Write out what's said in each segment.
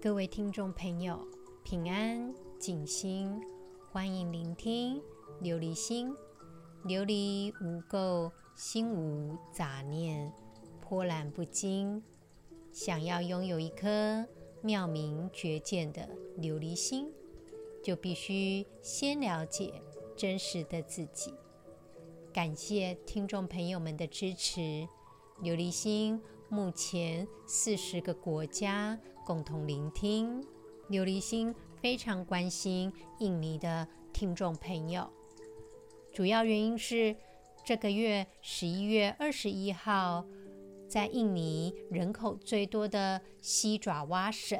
各位听众朋友，平安静心，欢迎聆听琉璃心。琉璃无垢，心无杂念，波澜不惊。想要拥有一颗妙明觉见的琉璃心，就必须先了解真实的自己。感谢听众朋友们的支持，琉璃心目前四十个国家。共同聆听，琉璃心非常关心印尼的听众朋友。主要原因是这个月十一月二十一号，在印尼人口最多的西爪哇省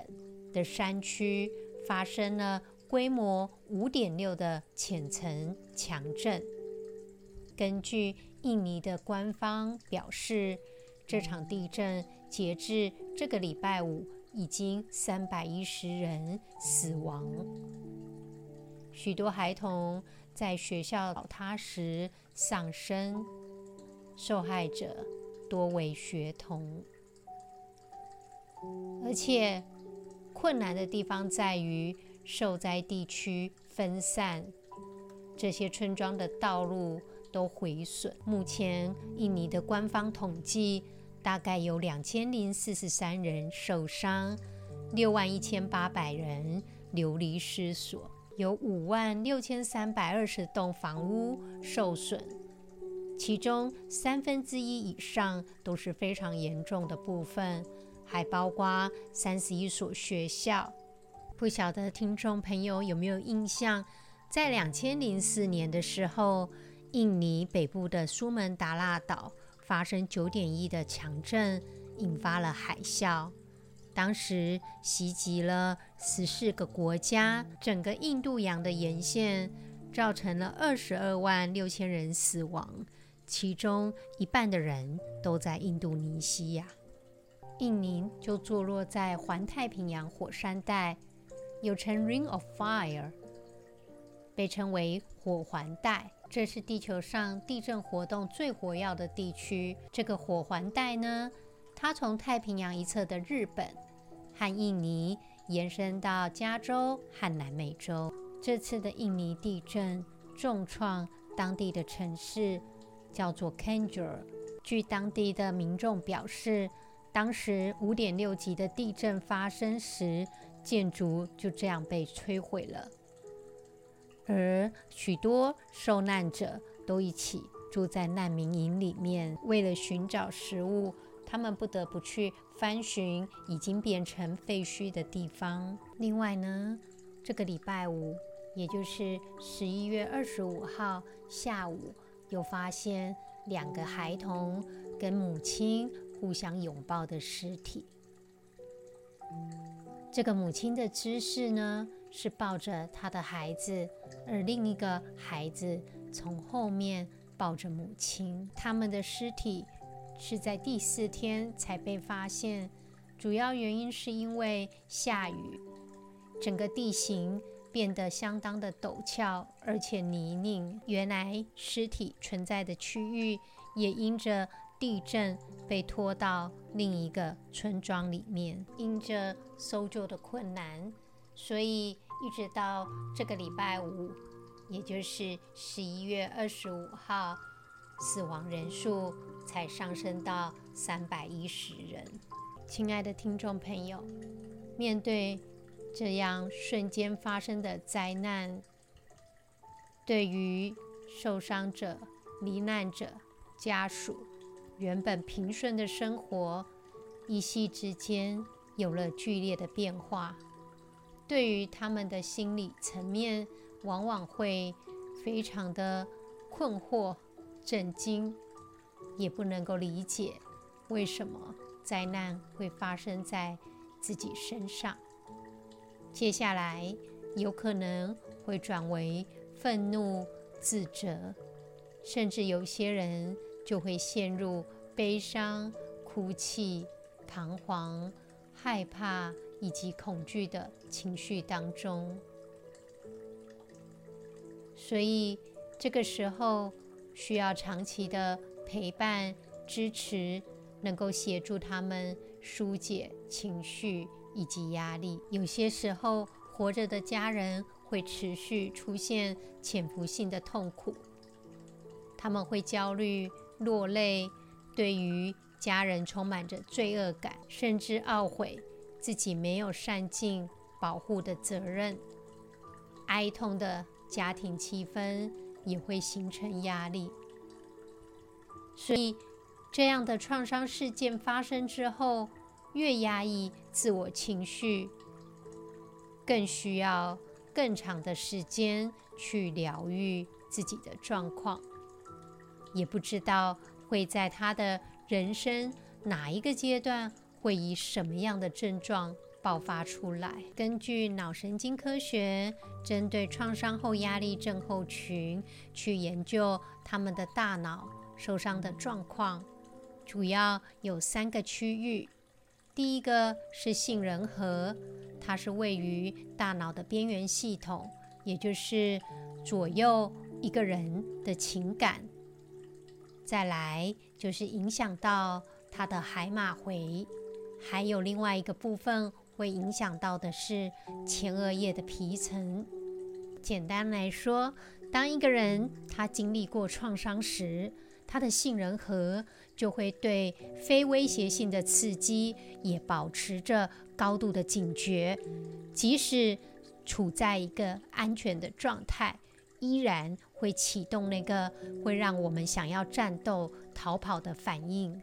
的山区发生了规模五点六的浅层强震。根据印尼的官方表示，这场地震截至这个礼拜五。已经三百一十人死亡，许多孩童在学校倒塌时丧生，受害者多为学童。而且困难的地方在于受灾地区分散，这些村庄的道路都毁损。目前印尼的官方统计。大概有两千零四十三人受伤，六万一千八百人流离失所，有五万六千三百二十栋房屋受损，其中三分之一以上都是非常严重的部分，还包括三十一所学校。不晓得听众朋友有没有印象，在两千零四年的时候，印尼北部的苏门答腊岛。发生九点一的强震，引发了海啸，当时袭击了十四个国家，整个印度洋的沿线，造成了二十二万六千人死亡，其中一半的人都在印度尼西亚。印尼就坐落在环太平洋火山带，又称 Ring of Fire，被称为火环带。这是地球上地震活动最活跃的地区。这个火环带呢，它从太平洋一侧的日本和印尼延伸到加州和南美洲。这次的印尼地震重创当地的城市，叫做 k a n j u r。据当地的民众表示，当时五点六级的地震发生时，建筑就这样被摧毁了。而许多受难者都一起住在难民营里面，为了寻找食物，他们不得不去翻寻已经变成废墟的地方。另外呢，这个礼拜五，也就是十一月二十五号下午，又发现两个孩童跟母亲互相拥抱的尸体。这个母亲的姿势呢，是抱着他的孩子，而另一个孩子从后面抱着母亲。他们的尸体是在第四天才被发现，主要原因是因为下雨，整个地形变得相当的陡峭，而且泥泞。原来尸体存在的区域也因着地震被拖到另一个村庄里面，因着搜救的困难。所以，一直到这个礼拜五，也就是十一月二十五号，死亡人数才上升到三百一十人。亲爱的听众朋友，面对这样瞬间发生的灾难，对于受伤者、罹难者家属，原本平顺的生活，一夕之间有了剧烈的变化。对于他们的心理层面，往往会非常的困惑、震惊，也不能够理解为什么灾难会发生在自己身上。接下来有可能会转为愤怒、自责，甚至有些人就会陷入悲伤、哭泣、彷徨、害怕。以及恐惧的情绪当中，所以这个时候需要长期的陪伴、支持，能够协助他们疏解情绪以及压力。有些时候，活着的家人会持续出现潜伏性的痛苦，他们会焦虑、落泪，对于家人充满着罪恶感，甚至懊悔自己没有善尽保护的责任。哀痛的家庭气氛也会形成压力，所以这样的创伤事件发生之后，越压抑自我情绪，更需要更长的时间去疗愈自己的状况，也不知道会在他的人生哪一个阶段会以什么样的症状爆发出来。根据脑神经科学，针对创伤后压力症候群去研究他们的大脑受伤的状况，主要有三个区域。第一个是杏仁核，它是位于大脑的边缘系统，也就是左右一个人的情感。再来就是影响到他的海马回，还有另外一个部分。会影响到的是前额叶的皮层。简单来说，当一个人他经历过创伤时，他的杏仁核就会对非威胁性的刺激也保持着高度的警觉，即使处在一个安全的状态，依然会启动那个会让我们想要战斗、逃跑的反应。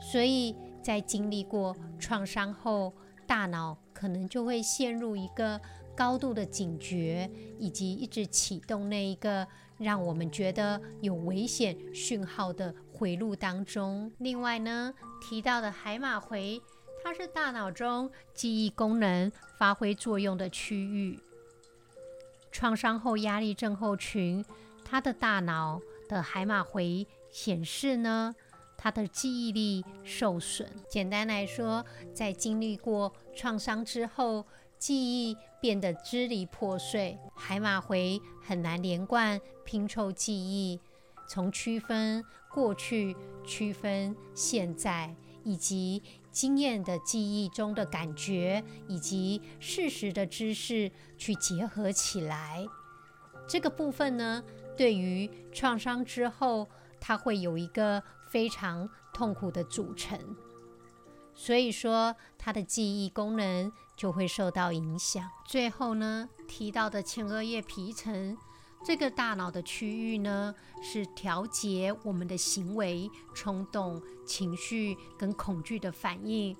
所以在经历过创伤后，大脑可能就会陷入一个高度的警觉，以及一直启动那一个让我们觉得有危险讯号的回路当中。另外呢，提到的海马回，它是大脑中记忆功能发挥作用的区域。创伤后压力症候群，它的大脑的海马回显示呢，他的记忆力受损。简单来说，在经历过创伤之后，记忆变得支离破碎，海马回很难连贯拼凑记忆，从区分过去、区分现在，以及经验的记忆中的感觉，以及事实的知识去结合起来。这个部分呢，对于创伤之后，它会有一个。非常痛苦的组成，所以说他的记忆功能就会受到影响。最后呢，提到的前额叶皮层这个大脑的区域呢，是调节我们的行为、冲动、情绪跟恐惧的反应。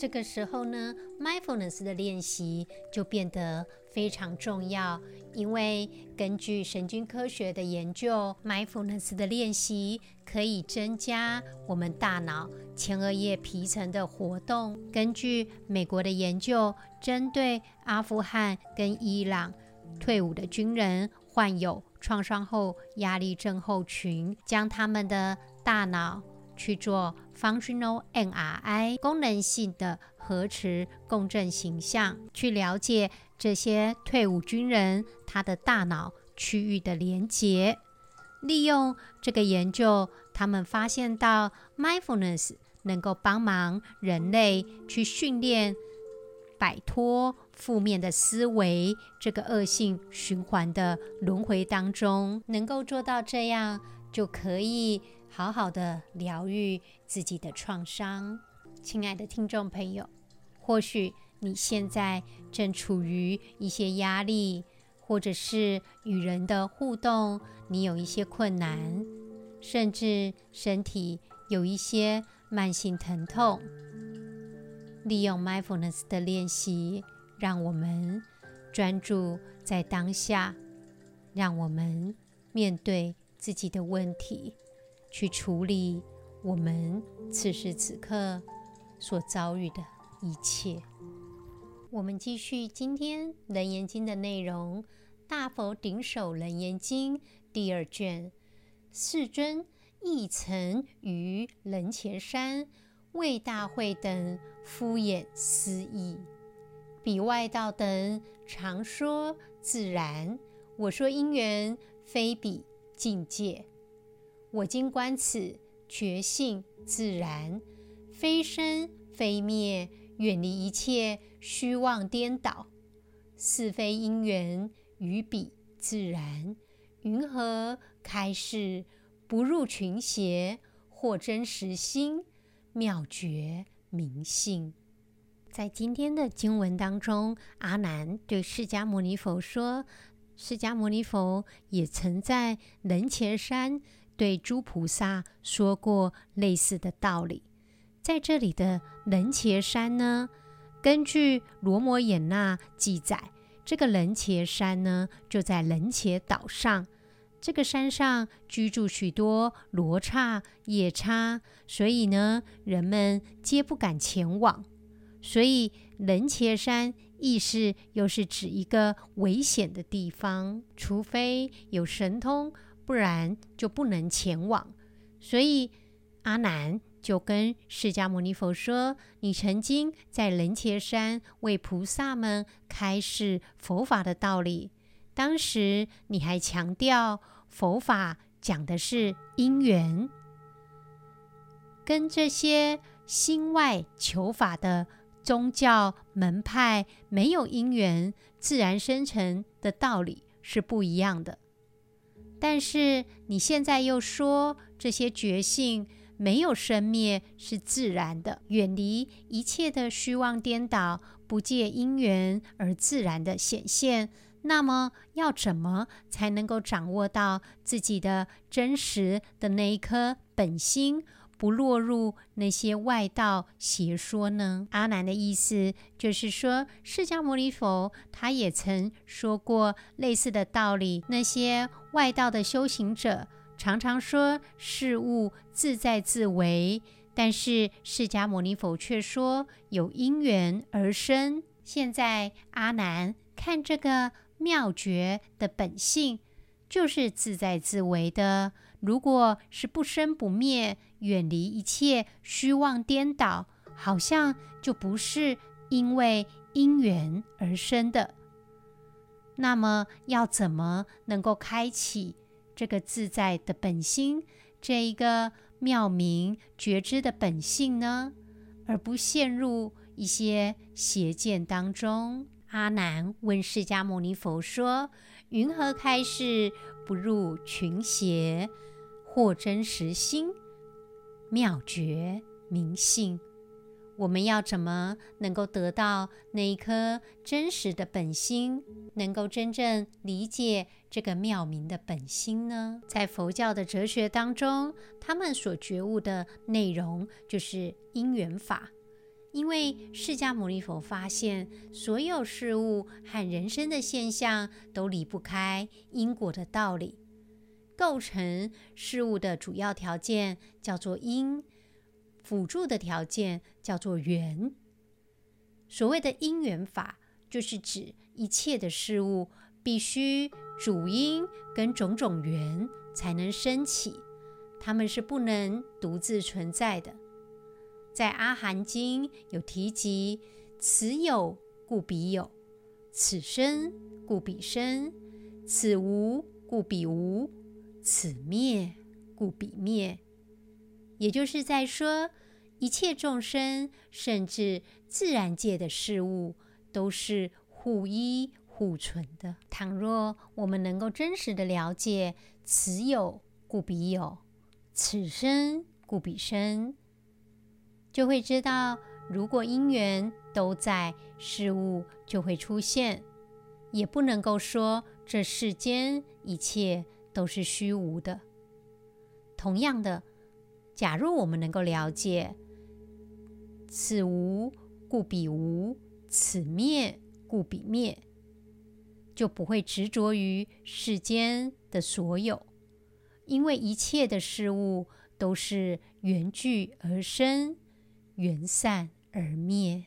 这个时候呢，mindfulness 的练习就变得非常重要，因为根据神经科学的研究，mindfulness 的练习可以增加我们大脑前额叶皮层的活动。根据美国的研究，针对阿富汗跟伊朗退伍的军人患有创伤后压力症候群，将他们的大脑去做 functional MRI 功能性的核磁共振形象，去了解这些退伍军人他的大脑区域的连接。利用这个研究，他们发现到 mindfulness 能够帮忙人类去训练摆脱负面的思维，这个恶性循环的轮回当中，能够做到这样，就可以。好好的疗愈自己的创伤，亲爱的听众朋友，或许你现在正处于一些压力，或者是与人的互动，你有一些困难，甚至身体有一些慢性疼痛。利用 mindfulness 的练习，让我们专注在当下，让我们面对自己的问题。去处理我们此时此刻所遭遇的一切。我们继续今天《楞严经》的内容，《大佛顶首楞严经》第二卷。世尊亦曾于楞伽山为大会等敷演斯义，彼外道等常说自然，我说因缘非彼境界。我今观此觉性自然，非生非灭，远离一切虚妄颠倒，是非因缘与彼自然，云何开示不入群邪，获真实心，妙觉明性。在今天的经文当中，阿难对释迦牟尼佛说：“释迦牟尼佛也曾在楞伽山对诸菩萨说过类似的道理。在这里的楞伽山呢，根据罗摩衍那记载，这个楞伽山呢就在楞伽岛上。这个山上居住许多罗刹、夜叉，所以呢，人们皆不敢前往。”所以，楞伽山意思又是指一个危险的地方，除非有神通，不然就不能前往。所以，阿难就跟释迦牟尼佛说：“你曾经在楞伽山为菩萨们开示佛法的道理，当时你还强调佛法讲的是因缘，跟这些心外求法的。”宗教门派没有因缘自然生成的道理是不一样的，但是你现在又说这些觉性没有生灭是自然的，远离一切的虚妄颠倒，不借因缘而自然的显现，那么要怎么才能够掌握到自己的真实的那一颗本心？不落入那些外道邪说呢？阿难的意思就是说，释迦牟尼佛他也曾说过类似的道理。那些外道的修行者常常说事物自在自为，但是释迦牟尼佛却说有因缘而生。现在阿难看这个妙觉的本性，就是自在自为的。如果是不生不灭，远离一切虚妄颠倒，好像就不是因为因缘而生的。那么，要怎么能够开启这个自在的本心，这一个妙明觉知的本性呢？而不陷入一些邪见当中？阿难问释迦牟尼佛说：“云何开示不入群邪？”或真实心，妙觉明性，我们要怎么能够得到那一颗真实的本心，能够真正理解这个妙明的本心呢？在佛教的哲学当中，他们所觉悟的内容就是因缘法，因为释迦牟尼佛发现，所有事物和人生的现象都离不开因果的道理。构成事物的主要条件叫做因，辅助的条件叫做缘。所谓的因缘法，就是指一切的事物必须主因跟种种缘才能生起，它们是不能独自存在的。在《阿含经》有提及：此有故彼有，此生故彼生，此无故彼无。此灭故彼灭，也就是在说，一切众生，甚至自然界的事物，都是互依互存的。倘若我们能够真实的了解“此有故彼有，此生故彼生”，就会知道，如果因缘都在，事物就会出现，也不能够说这世间一切。都是虚无的。同样的，假如我们能够了解“此无故彼无，此灭故彼灭”，就不会执着于世间的所有，因为一切的事物都是缘聚而生，缘散而灭。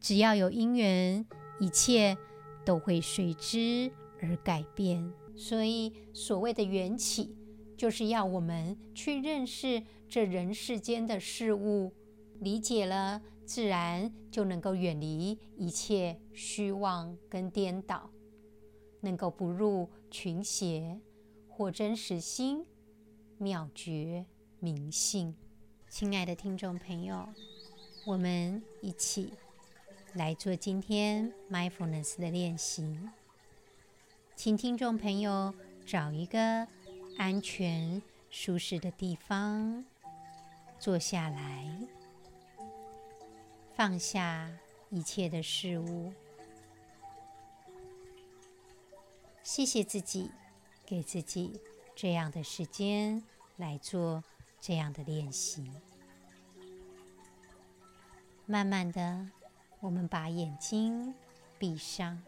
只要有因缘，一切都会随之而改变。所以，所谓的缘起，就是要我们去认识这人世间的事物，理解了，自然就能够远离一切虚妄跟颠倒，能够不入群邪，获真实心，妙觉明性。亲爱的听众朋友，我们一起来做今天 mindfulness 的练习。请听众朋友找一个安全、舒适的地方坐下来，放下一切的事物。谢谢自己，给自己这样的时间来做这样的练习。慢慢的，我们把眼睛闭上。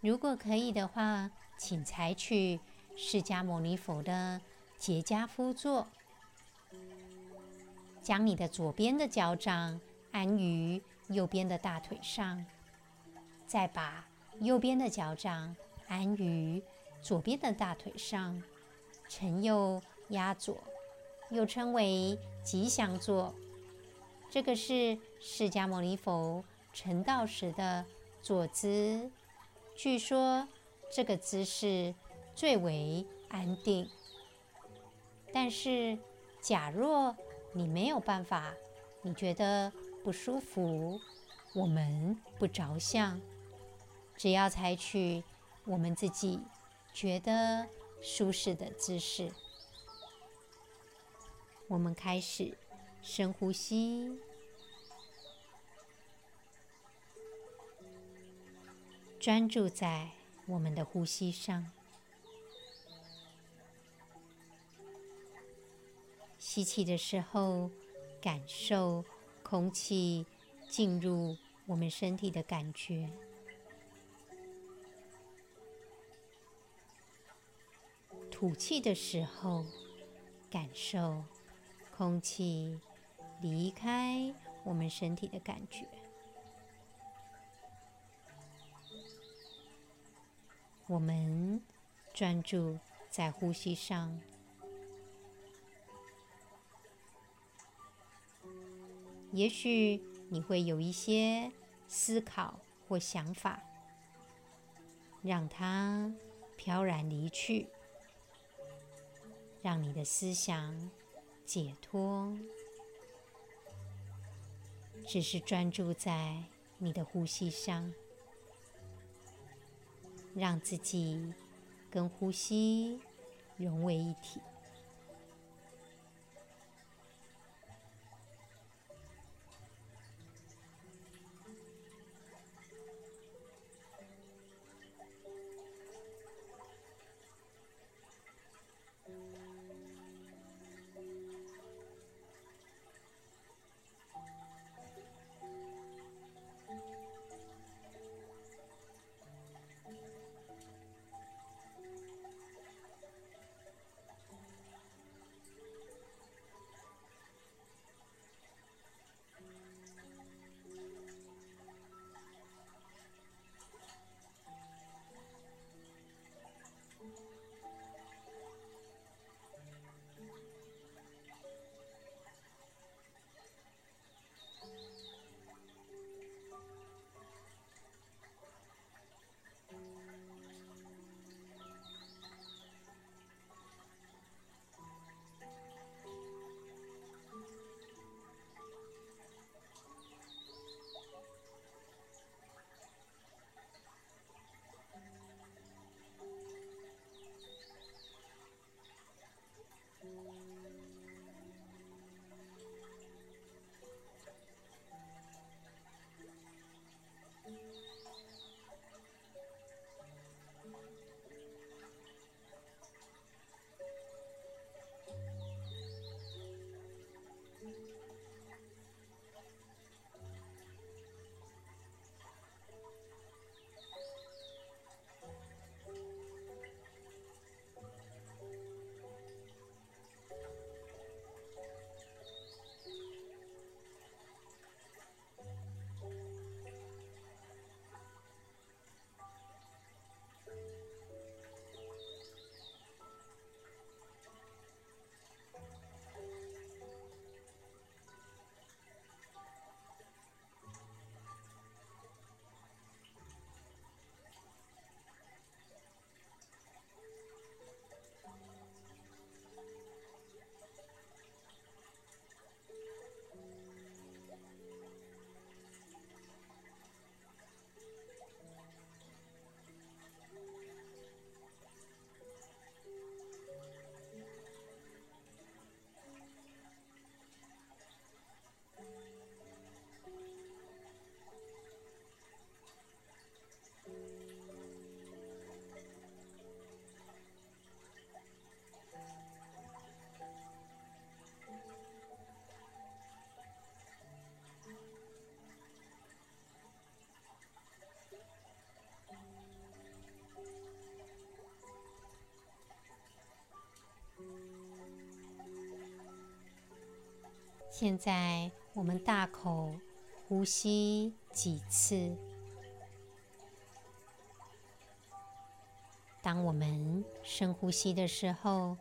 如果可以的话，请采取释迦牟尼佛的结跏趺坐，将你的左边的脚掌安于右边的大腿上，再把右边的脚掌安于左边的大腿上，承右压左，又称为吉祥坐。这个是释迦牟尼佛成道时的坐姿。据说这个姿势最为安定。但是，假若你没有办法，你觉得不舒服，我们不着相，只要采取我们自己觉得舒适的姿势。我们开始深呼吸，专注在我们的呼吸上。吸气的时候，感受空气进入我们身体的感觉；吐气的时候，感受空气离开我们身体的感觉。我们专注在呼吸上。也许你会有一些思考或想法，让它飘然离去，让你的思想解脱，只是专注在你的呼吸上，让自己跟呼吸融为一体。现在我们大口呼吸几次。当我们深呼吸的时候，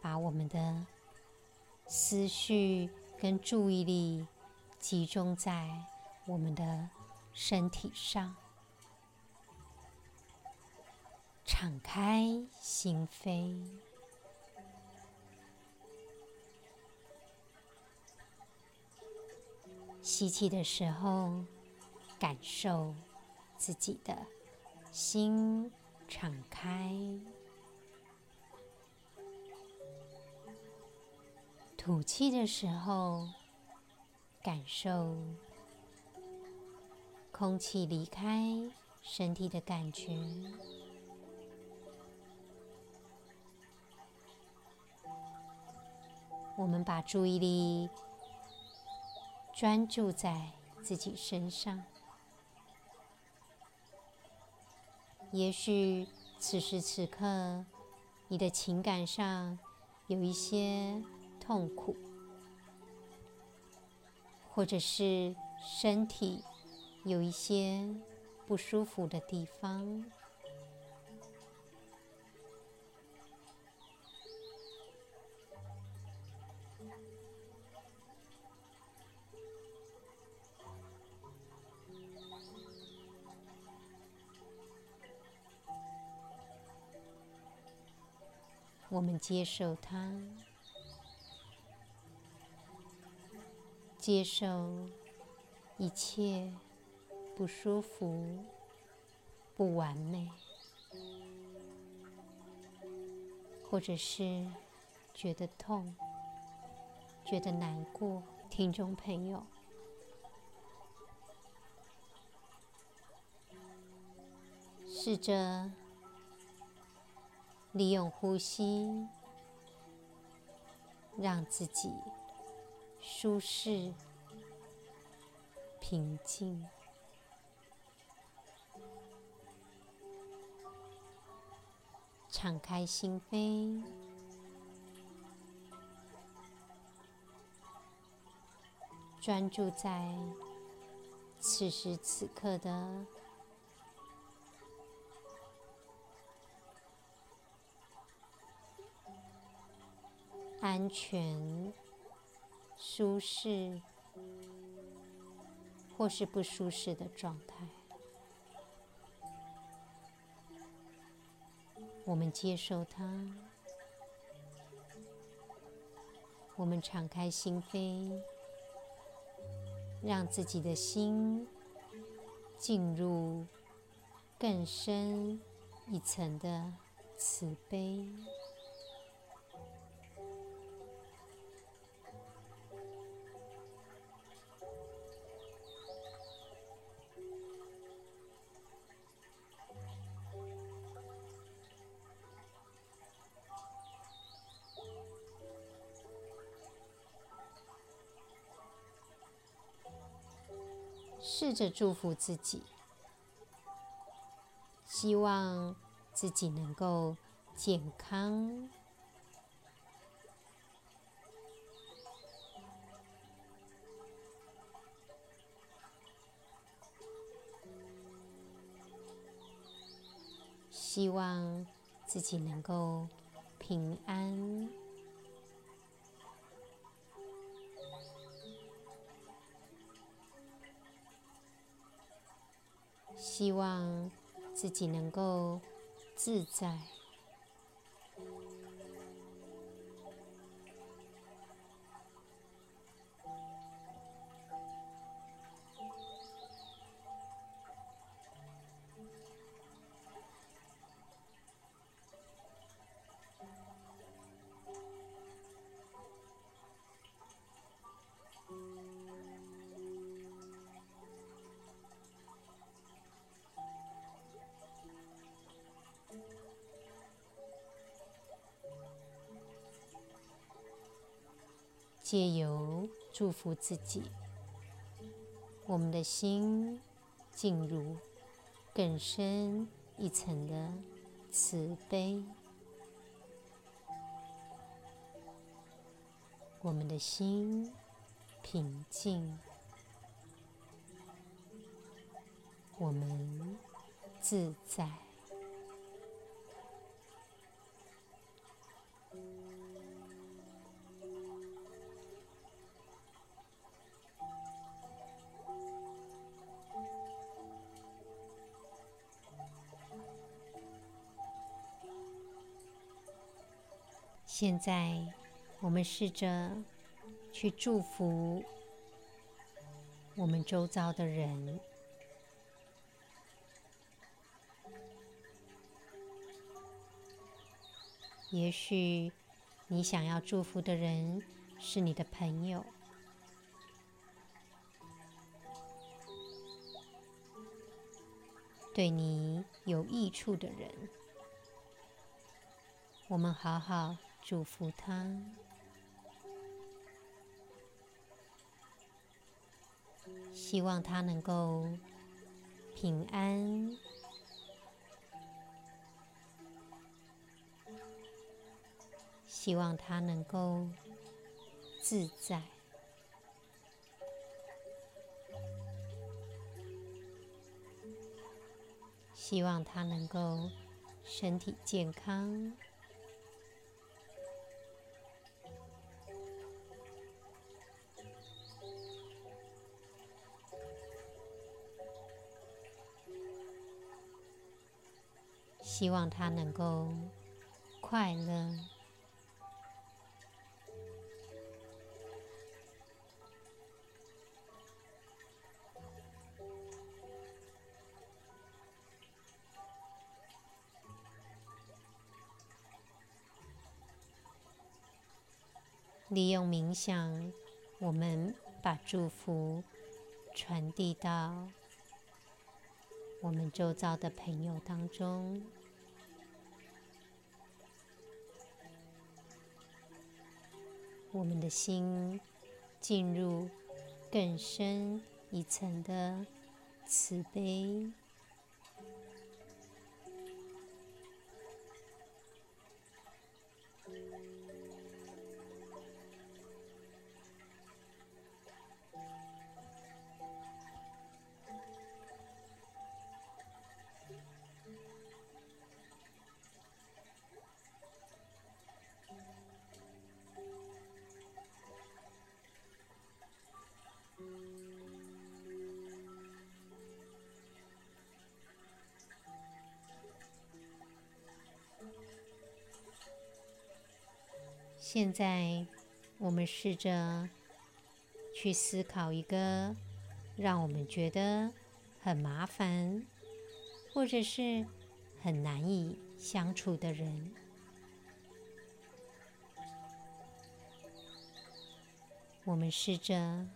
把我们的思绪跟注意力集中在我们的身体上，敞开心扉。吸气的时候，感受自己的心敞开；吐气的时候，感受空气离开身体的感觉。我们把注意力。专注在自己身上。也许此时此刻，你的情感上有一些痛苦，或者是身体有一些不舒服的地方。接受它，接受一切不舒服、不完美，或者是觉得痛、觉得难过。听众朋友，试着。利用呼吸，让自己舒适、平静，敞开心扉，专注在此时此刻的。安全、舒适，或是不舒适的状态，我们接受它。我们敞开心扉，让自己的心进入更深一层的慈悲。着祝福自己，希望自己能够健康，希望自己能够平安。希望自己能够自在。借由祝福自己，我们的心进入更深一层的慈悲，我们的心平静，我们自在。现在，我们试着去祝福我们周遭的人。也许你想要祝福的人是你的朋友，对你有益处的人，我们好好。祝福他，希望他能够平安，希望他能够自在，希望他能够身体健康。希望他能够快乐，利用冥想，我们把祝福传递到我们周遭的朋友当中。我们的心进入更深一层的慈悲。现在，我们试着去思考一个让我们觉得很麻烦，或者是很难以相处的人。我们试着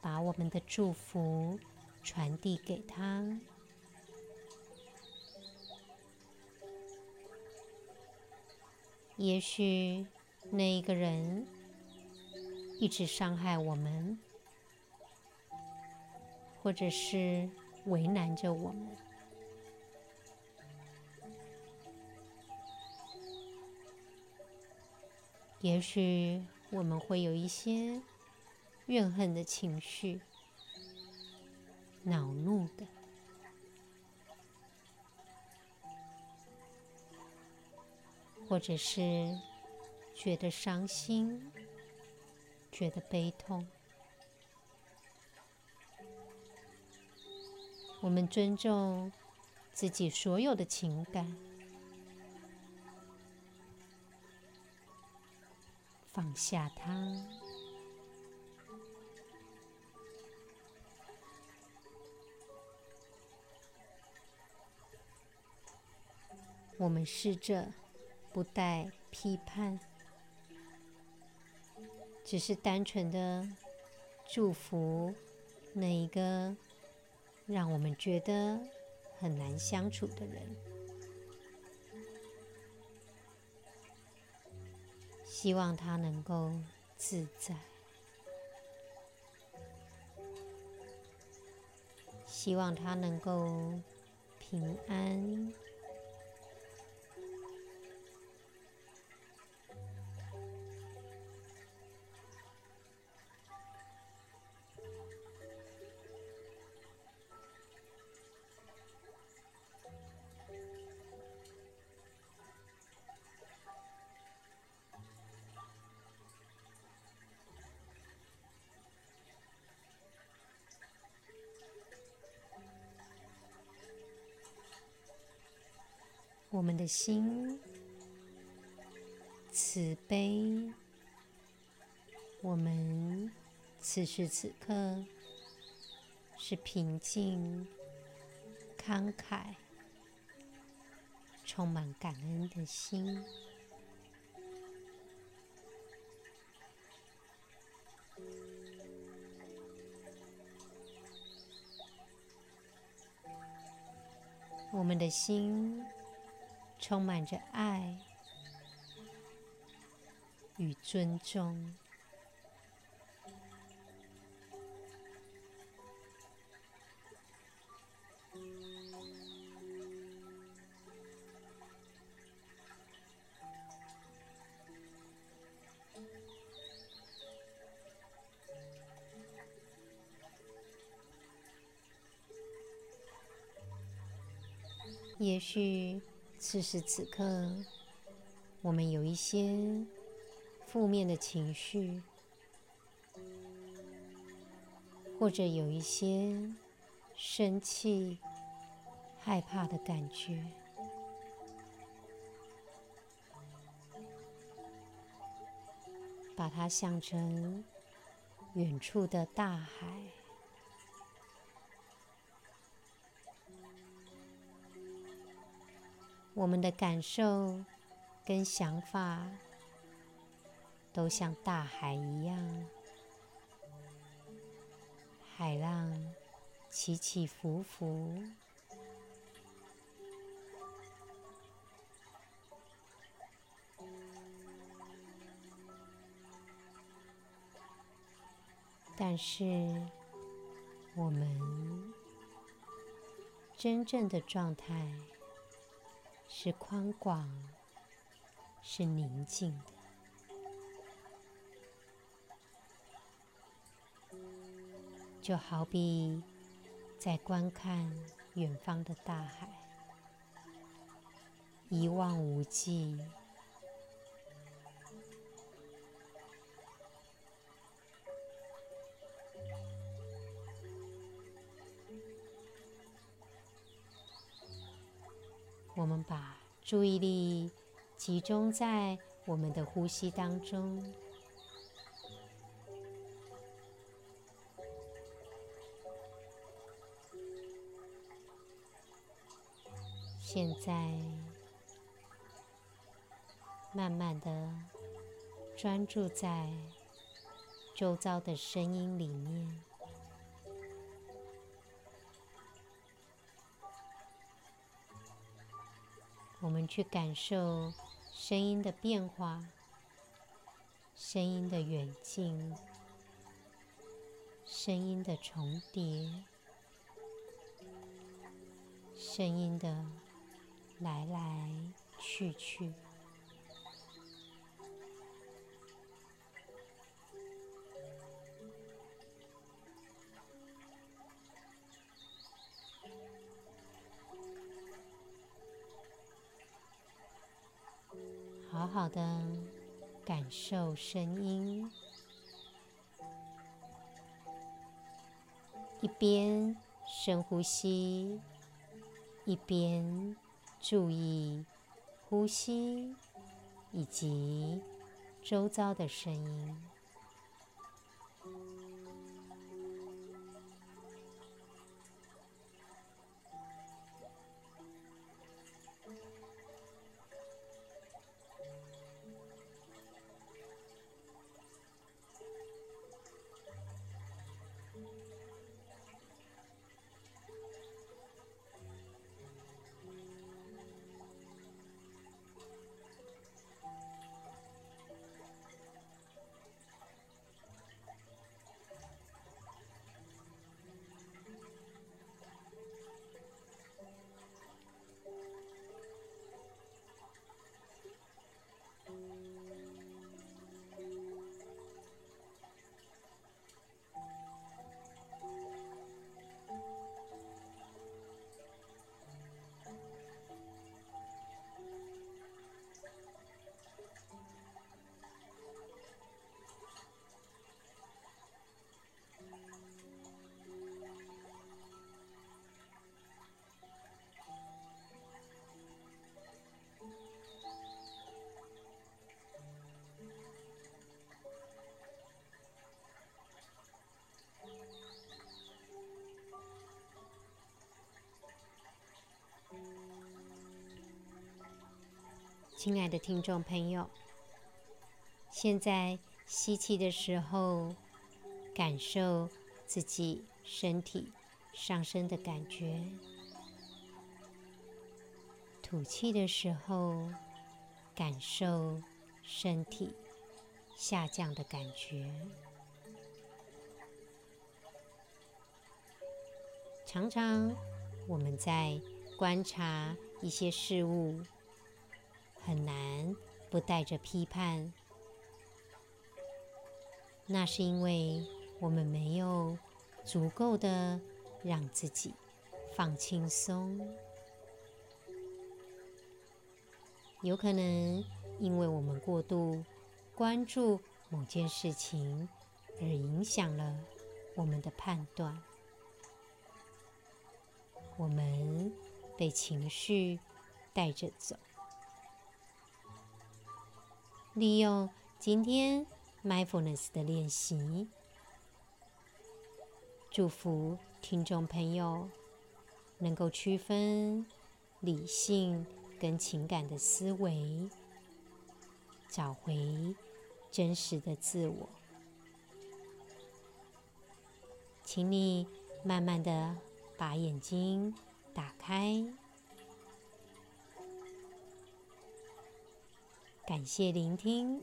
把我们的祝福传递给他。也许。那一个人一直伤害我们，或者是为难着我们。也许我们会有一些怨恨的情绪，恼怒的，或者是。觉得伤心，觉得悲痛。我们尊重自己所有的情感，放下它。我们试着不带批判。只是单纯的祝福那一个让我们觉得很难相处的人，希望他能够自在，希望他能够平安。我们的心慈悲，我们此时此刻是平静、慷慨、充满感恩的心。我们的心充满着爱与尊重。也许此时此刻，我们有一些负面的情绪，或者有一些生气、害怕的感觉，把它想成远处的大海。我们的感受跟想法都像大海一样，海浪起起伏伏，但是我们真正的状态。是宽广，是宁静的，就好比在观看远方的大海，一望无际。注意力集中在我们的呼吸当中。现在，慢慢的专注在周遭的声音里面。我们去感受声音的变化，声音的远近，声音的重叠，声音的来来去去。好好的感受声音，一边深呼吸，一边注意呼吸以及周遭的声音。亲爱的听众朋友，现在吸气的时候，感受自己身体上升的感觉；吐气的时候，感受身体下降的感觉。常常我们在观察一些事物。很难不带着批判，那是因为我们没有足够的让自己放轻松。有可能因为我们过度关注某件事情，而影响了我们的判断，我们被情绪带着走。利用今天 mindfulness 的练习，祝福听众朋友能够区分理性跟情感的思维，找回真实的自我。请你慢慢的把眼睛打开。感谢聆听，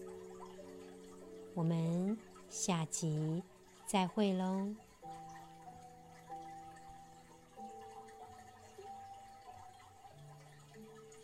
我们下集再会喽。